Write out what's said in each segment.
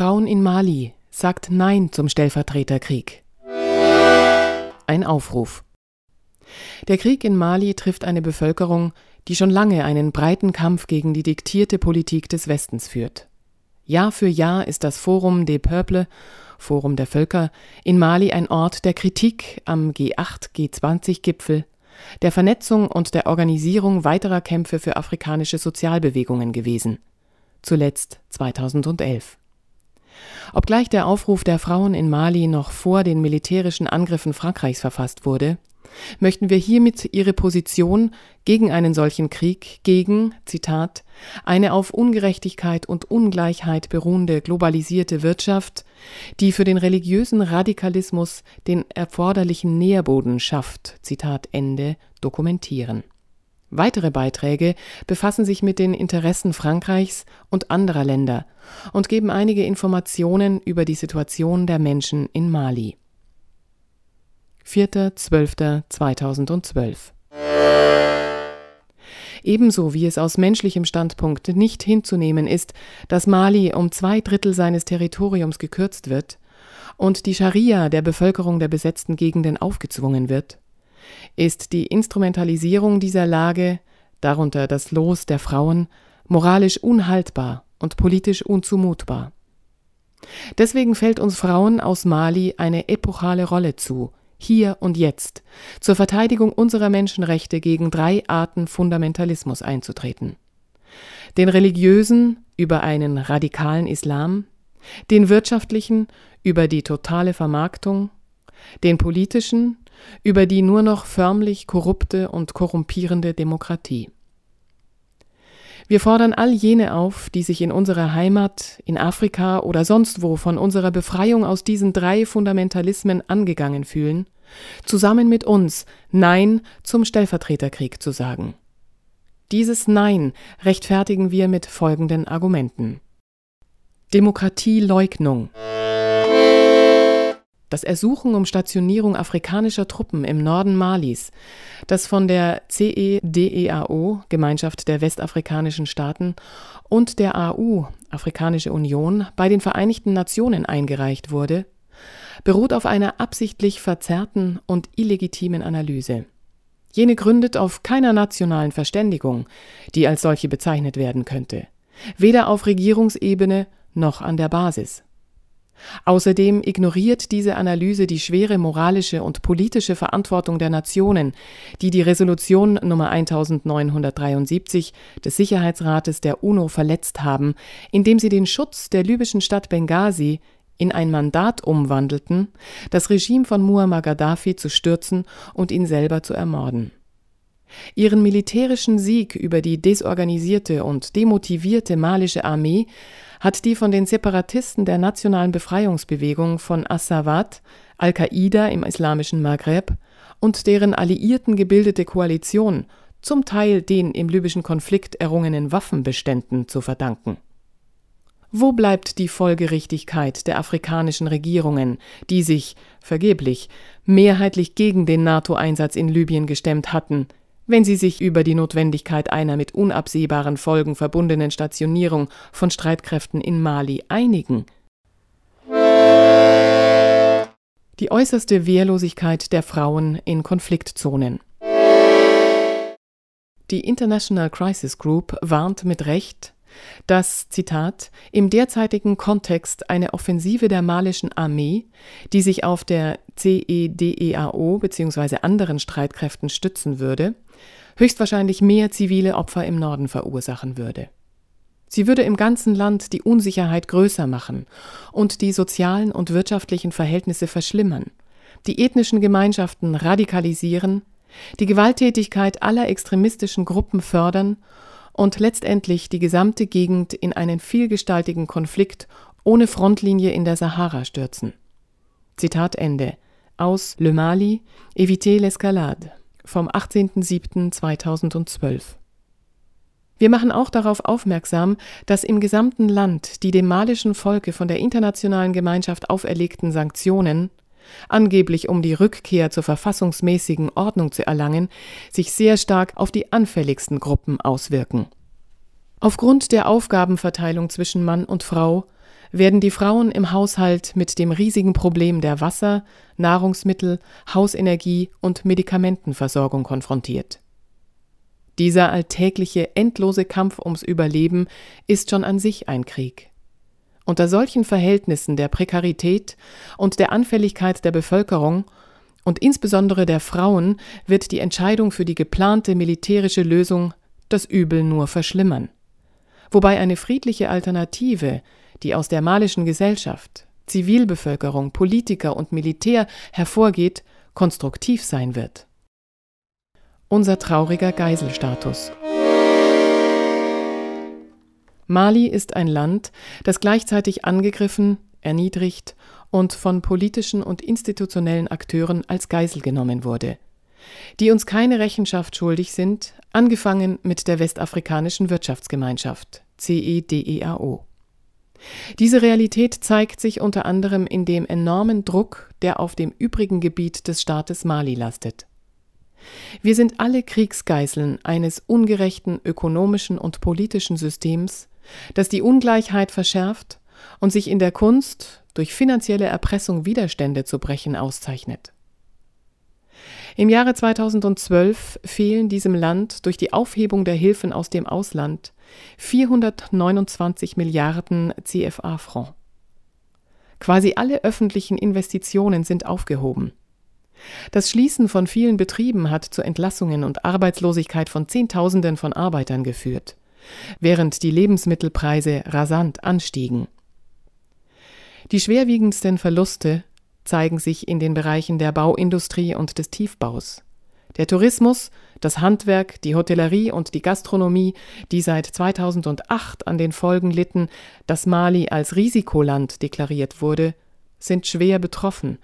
Frauen in Mali sagt Nein zum Stellvertreterkrieg. Ein Aufruf. Der Krieg in Mali trifft eine Bevölkerung, die schon lange einen breiten Kampf gegen die diktierte Politik des Westens führt. Jahr für Jahr ist das Forum des Peuples, Forum der Völker, in Mali ein Ort der Kritik am G8, G20-Gipfel, der Vernetzung und der Organisierung weiterer Kämpfe für afrikanische Sozialbewegungen gewesen. Zuletzt 2011. Obgleich der Aufruf der Frauen in Mali noch vor den militärischen Angriffen Frankreichs verfasst wurde, möchten wir hiermit ihre Position gegen einen solchen Krieg, gegen, Zitat, eine auf Ungerechtigkeit und Ungleichheit beruhende globalisierte Wirtschaft, die für den religiösen Radikalismus den erforderlichen Nährboden schafft, Zitat Ende, dokumentieren. Weitere Beiträge befassen sich mit den Interessen Frankreichs und anderer Länder und geben einige Informationen über die Situation der Menschen in Mali. 4.12.2012 Ebenso wie es aus menschlichem Standpunkt nicht hinzunehmen ist, dass Mali um zwei Drittel seines Territoriums gekürzt wird und die Scharia der Bevölkerung der besetzten Gegenden aufgezwungen wird, ist die Instrumentalisierung dieser Lage, darunter das Los der Frauen, moralisch unhaltbar und politisch unzumutbar. Deswegen fällt uns Frauen aus Mali eine epochale Rolle zu, hier und jetzt, zur Verteidigung unserer Menschenrechte gegen drei Arten Fundamentalismus einzutreten. Den religiösen über einen radikalen Islam, den wirtschaftlichen über die totale Vermarktung, den politischen über die nur noch förmlich korrupte und korrumpierende Demokratie. Wir fordern all jene auf, die sich in unserer Heimat, in Afrika oder sonst wo von unserer Befreiung aus diesen drei Fundamentalismen angegangen fühlen, zusammen mit uns Nein zum Stellvertreterkrieg zu sagen. Dieses Nein rechtfertigen wir mit folgenden Argumenten. Demokratieleugnung. Das Ersuchen um Stationierung afrikanischer Truppen im Norden Malis, das von der CEDEAO, Gemeinschaft der westafrikanischen Staaten, und der AU, Afrikanische Union, bei den Vereinigten Nationen eingereicht wurde, beruht auf einer absichtlich verzerrten und illegitimen Analyse. Jene gründet auf keiner nationalen Verständigung, die als solche bezeichnet werden könnte, weder auf Regierungsebene noch an der Basis. Außerdem ignoriert diese Analyse die schwere moralische und politische Verantwortung der Nationen, die die Resolution Nummer 1973 des Sicherheitsrates der UNO verletzt haben, indem sie den Schutz der libyschen Stadt Benghazi in ein Mandat umwandelten, das Regime von Muammar Gaddafi zu stürzen und ihn selber zu ermorden. Ihren militärischen Sieg über die desorganisierte und demotivierte malische Armee hat die von den Separatisten der Nationalen Befreiungsbewegung von Assawat, Al-Qaida im islamischen Maghreb und deren Alliierten gebildete Koalition zum Teil den im libyschen Konflikt errungenen Waffenbeständen zu verdanken. Wo bleibt die Folgerichtigkeit der afrikanischen Regierungen, die sich, vergeblich, mehrheitlich gegen den NATO-Einsatz in Libyen gestemmt hatten, wenn sie sich über die Notwendigkeit einer mit unabsehbaren Folgen verbundenen Stationierung von Streitkräften in Mali einigen. Die äußerste Wehrlosigkeit der Frauen in Konfliktzonen. Die International Crisis Group warnt mit Recht, dass, Zitat, im derzeitigen Kontext eine Offensive der malischen Armee, die sich auf der CEDEAO bzw. anderen Streitkräften stützen würde, höchstwahrscheinlich mehr zivile Opfer im Norden verursachen würde. Sie würde im ganzen Land die Unsicherheit größer machen und die sozialen und wirtschaftlichen Verhältnisse verschlimmern, die ethnischen Gemeinschaften radikalisieren, die Gewalttätigkeit aller extremistischen Gruppen fördern und letztendlich die gesamte Gegend in einen vielgestaltigen Konflikt ohne Frontlinie in der Sahara stürzen. Zitat Ende aus Le Mali, Eviter l'escalade vom 18.07.2012. Wir machen auch darauf aufmerksam, dass im gesamten Land die dem malischen Volke von der internationalen Gemeinschaft auferlegten Sanktionen, angeblich um die Rückkehr zur verfassungsmäßigen Ordnung zu erlangen, sich sehr stark auf die anfälligsten Gruppen auswirken. Aufgrund der Aufgabenverteilung zwischen Mann und Frau werden die Frauen im Haushalt mit dem riesigen Problem der Wasser-, Nahrungsmittel-, Hausenergie- und Medikamentenversorgung konfrontiert. Dieser alltägliche, endlose Kampf ums Überleben ist schon an sich ein Krieg. Unter solchen Verhältnissen der Prekarität und der Anfälligkeit der Bevölkerung und insbesondere der Frauen wird die Entscheidung für die geplante militärische Lösung das Übel nur verschlimmern. Wobei eine friedliche Alternative die aus der malischen Gesellschaft, Zivilbevölkerung, Politiker und Militär hervorgeht, konstruktiv sein wird. Unser trauriger Geiselstatus. Mali ist ein Land, das gleichzeitig angegriffen, erniedrigt und von politischen und institutionellen Akteuren als Geisel genommen wurde, die uns keine Rechenschaft schuldig sind, angefangen mit der Westafrikanischen Wirtschaftsgemeinschaft CEDEAO. Diese Realität zeigt sich unter anderem in dem enormen Druck, der auf dem übrigen Gebiet des Staates Mali lastet. Wir sind alle Kriegsgeißeln eines ungerechten ökonomischen und politischen Systems, das die Ungleichheit verschärft und sich in der Kunst, durch finanzielle Erpressung Widerstände zu brechen, auszeichnet. Im Jahre 2012 fehlen diesem Land durch die Aufhebung der Hilfen aus dem Ausland 429 Milliarden CFA-Franc. Quasi alle öffentlichen Investitionen sind aufgehoben. Das Schließen von vielen Betrieben hat zu Entlassungen und Arbeitslosigkeit von Zehntausenden von Arbeitern geführt, während die Lebensmittelpreise rasant anstiegen. Die schwerwiegendsten Verluste zeigen sich in den Bereichen der Bauindustrie und des Tiefbaus. Der Tourismus, das Handwerk, die Hotellerie und die Gastronomie, die seit 2008 an den Folgen litten, dass Mali als Risikoland deklariert wurde, sind schwer betroffen,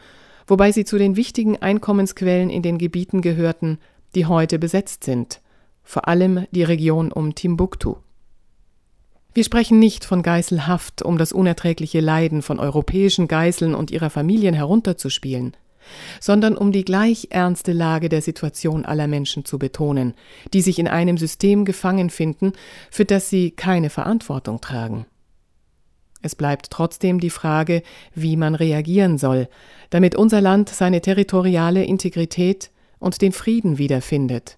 wobei sie zu den wichtigen Einkommensquellen in den Gebieten gehörten, die heute besetzt sind, vor allem die Region um Timbuktu. Wir sprechen nicht von Geiselhaft, um das unerträgliche Leiden von europäischen Geiseln und ihrer Familien herunterzuspielen, sondern um die gleich ernste Lage der Situation aller Menschen zu betonen, die sich in einem System gefangen finden, für das sie keine Verantwortung tragen. Es bleibt trotzdem die Frage, wie man reagieren soll, damit unser Land seine territoriale Integrität und den Frieden wiederfindet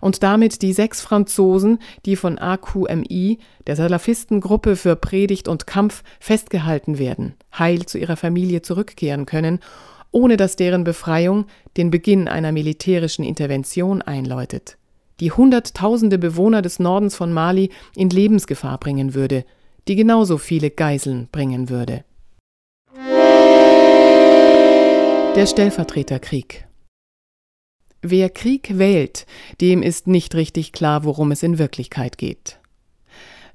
und damit die sechs Franzosen, die von AQMI, der Salafistengruppe für Predigt und Kampf, festgehalten werden, heil zu ihrer Familie zurückkehren können, ohne dass deren Befreiung den Beginn einer militärischen Intervention einläutet, die Hunderttausende Bewohner des Nordens von Mali in Lebensgefahr bringen würde, die genauso viele Geiseln bringen würde. Der Stellvertreterkrieg Wer Krieg wählt, dem ist nicht richtig klar, worum es in Wirklichkeit geht.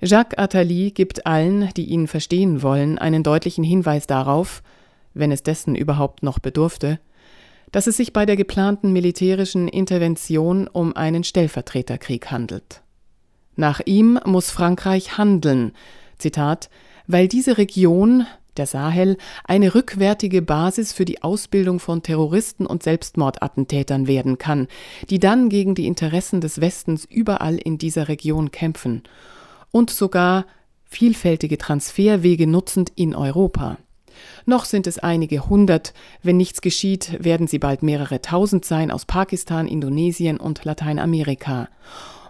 Jacques Attali gibt allen, die ihn verstehen wollen, einen deutlichen Hinweis darauf, wenn es dessen überhaupt noch bedurfte, dass es sich bei der geplanten militärischen Intervention um einen Stellvertreterkrieg handelt. Nach ihm muss Frankreich handeln, Zitat, weil diese Region, der Sahel eine rückwärtige Basis für die Ausbildung von Terroristen und Selbstmordattentätern werden kann, die dann gegen die Interessen des Westens überall in dieser Region kämpfen und sogar vielfältige Transferwege nutzend in Europa. Noch sind es einige hundert, wenn nichts geschieht, werden sie bald mehrere tausend sein aus Pakistan, Indonesien und Lateinamerika.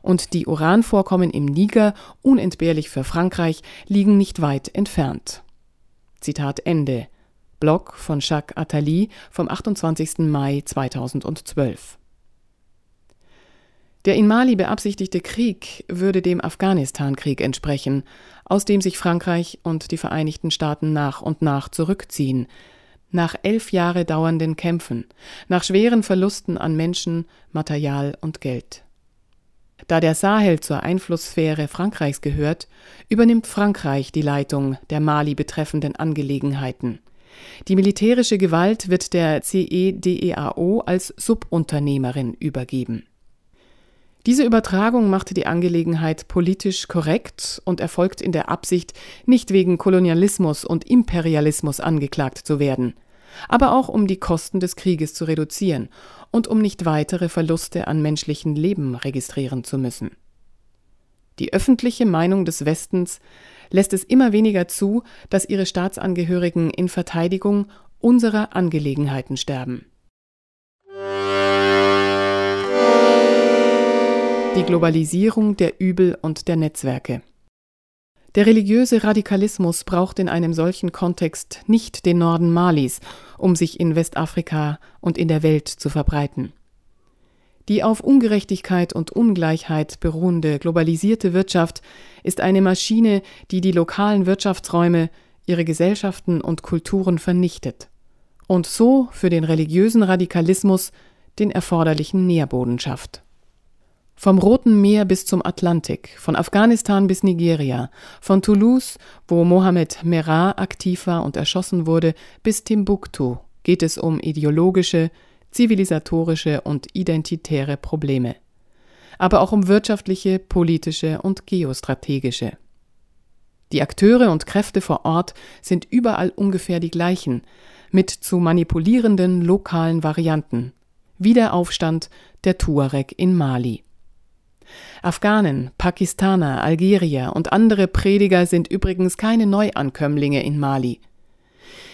Und die Uranvorkommen im Niger, unentbehrlich für Frankreich, liegen nicht weit entfernt. Zitat Ende. Blog von Jacques Attali vom 28. Mai 2012. Der in Mali beabsichtigte Krieg würde dem Afghanistan-Krieg entsprechen, aus dem sich Frankreich und die Vereinigten Staaten nach und nach zurückziehen, nach elf Jahre dauernden Kämpfen, nach schweren Verlusten an Menschen, Material und Geld. Da der Sahel zur Einflusssphäre Frankreichs gehört, übernimmt Frankreich die Leitung der Mali betreffenden Angelegenheiten. Die militärische Gewalt wird der CEDEAO als Subunternehmerin übergeben. Diese Übertragung machte die Angelegenheit politisch korrekt und erfolgt in der Absicht, nicht wegen Kolonialismus und Imperialismus angeklagt zu werden, aber auch um die Kosten des Krieges zu reduzieren und um nicht weitere Verluste an menschlichen Leben registrieren zu müssen. Die öffentliche Meinung des Westens lässt es immer weniger zu, dass ihre Staatsangehörigen in Verteidigung unserer Angelegenheiten sterben. Die Globalisierung der Übel und der Netzwerke. Der religiöse Radikalismus braucht in einem solchen Kontext nicht den Norden Malis, um sich in Westafrika und in der Welt zu verbreiten. Die auf Ungerechtigkeit und Ungleichheit beruhende globalisierte Wirtschaft ist eine Maschine, die die lokalen Wirtschaftsräume, ihre Gesellschaften und Kulturen vernichtet und so für den religiösen Radikalismus den erforderlichen Nährboden schafft. Vom Roten Meer bis zum Atlantik, von Afghanistan bis Nigeria, von Toulouse, wo Mohammed Merah aktiv war und erschossen wurde, bis Timbuktu geht es um ideologische, zivilisatorische und identitäre Probleme, aber auch um wirtschaftliche, politische und geostrategische. Die Akteure und Kräfte vor Ort sind überall ungefähr die gleichen, mit zu manipulierenden lokalen Varianten, wie der Aufstand der Tuareg in Mali. Afghanen, Pakistaner, Algerier und andere Prediger sind übrigens keine Neuankömmlinge in Mali.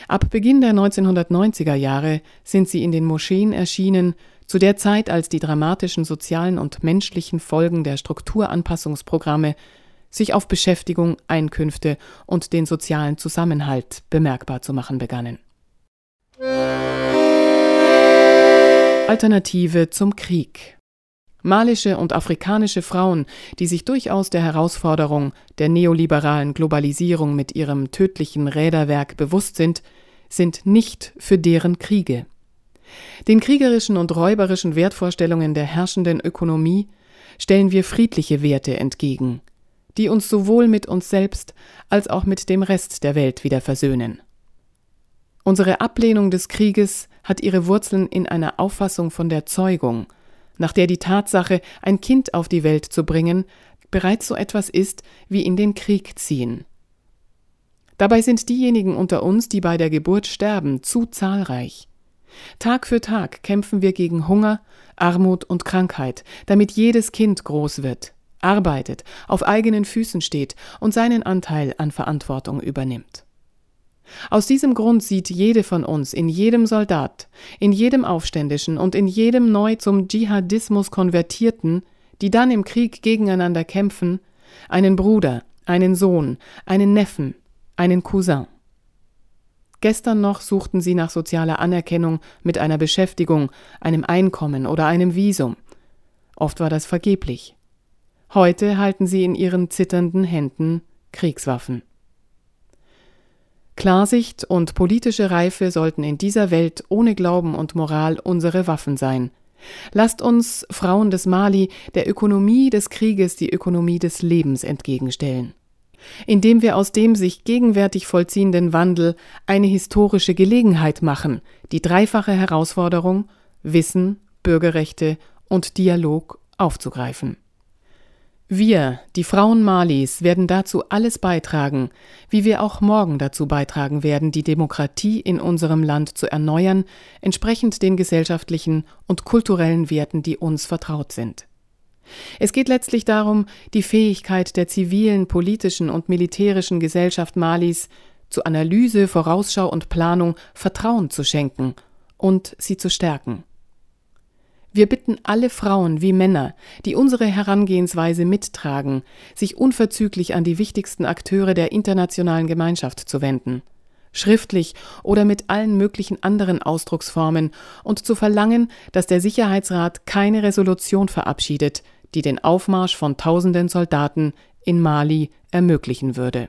Ab Beginn der 1990er Jahre sind sie in den Moscheen erschienen, zu der Zeit, als die dramatischen sozialen und menschlichen Folgen der Strukturanpassungsprogramme sich auf Beschäftigung, Einkünfte und den sozialen Zusammenhalt bemerkbar zu machen begannen. Alternative zum Krieg Malische und afrikanische Frauen, die sich durchaus der Herausforderung der neoliberalen Globalisierung mit ihrem tödlichen Räderwerk bewusst sind, sind nicht für deren Kriege. Den kriegerischen und räuberischen Wertvorstellungen der herrschenden Ökonomie stellen wir friedliche Werte entgegen, die uns sowohl mit uns selbst als auch mit dem Rest der Welt wieder versöhnen. Unsere Ablehnung des Krieges hat ihre Wurzeln in einer Auffassung von der Zeugung – nach der die Tatsache, ein Kind auf die Welt zu bringen, bereits so etwas ist wie in den Krieg ziehen. Dabei sind diejenigen unter uns, die bei der Geburt sterben, zu zahlreich. Tag für Tag kämpfen wir gegen Hunger, Armut und Krankheit, damit jedes Kind groß wird, arbeitet, auf eigenen Füßen steht und seinen Anteil an Verantwortung übernimmt. Aus diesem Grund sieht jede von uns in jedem Soldat, in jedem Aufständischen und in jedem neu zum Dschihadismus konvertierten, die dann im Krieg gegeneinander kämpfen, einen Bruder, einen Sohn, einen Neffen, einen Cousin. Gestern noch suchten sie nach sozialer Anerkennung mit einer Beschäftigung, einem Einkommen oder einem Visum. Oft war das vergeblich. Heute halten sie in ihren zitternden Händen Kriegswaffen. Klarsicht und politische Reife sollten in dieser Welt ohne Glauben und Moral unsere Waffen sein. Lasst uns, Frauen des Mali, der Ökonomie des Krieges die Ökonomie des Lebens entgegenstellen. Indem wir aus dem sich gegenwärtig vollziehenden Wandel eine historische Gelegenheit machen, die dreifache Herausforderung Wissen, Bürgerrechte und Dialog aufzugreifen. Wir, die Frauen Malis, werden dazu alles beitragen, wie wir auch morgen dazu beitragen werden, die Demokratie in unserem Land zu erneuern, entsprechend den gesellschaftlichen und kulturellen Werten, die uns vertraut sind. Es geht letztlich darum, die Fähigkeit der zivilen, politischen und militärischen Gesellschaft Malis zu Analyse, Vorausschau und Planung Vertrauen zu schenken und sie zu stärken. Wir bitten alle Frauen wie Männer, die unsere Herangehensweise mittragen, sich unverzüglich an die wichtigsten Akteure der internationalen Gemeinschaft zu wenden, schriftlich oder mit allen möglichen anderen Ausdrucksformen und zu verlangen, dass der Sicherheitsrat keine Resolution verabschiedet, die den Aufmarsch von tausenden Soldaten in Mali ermöglichen würde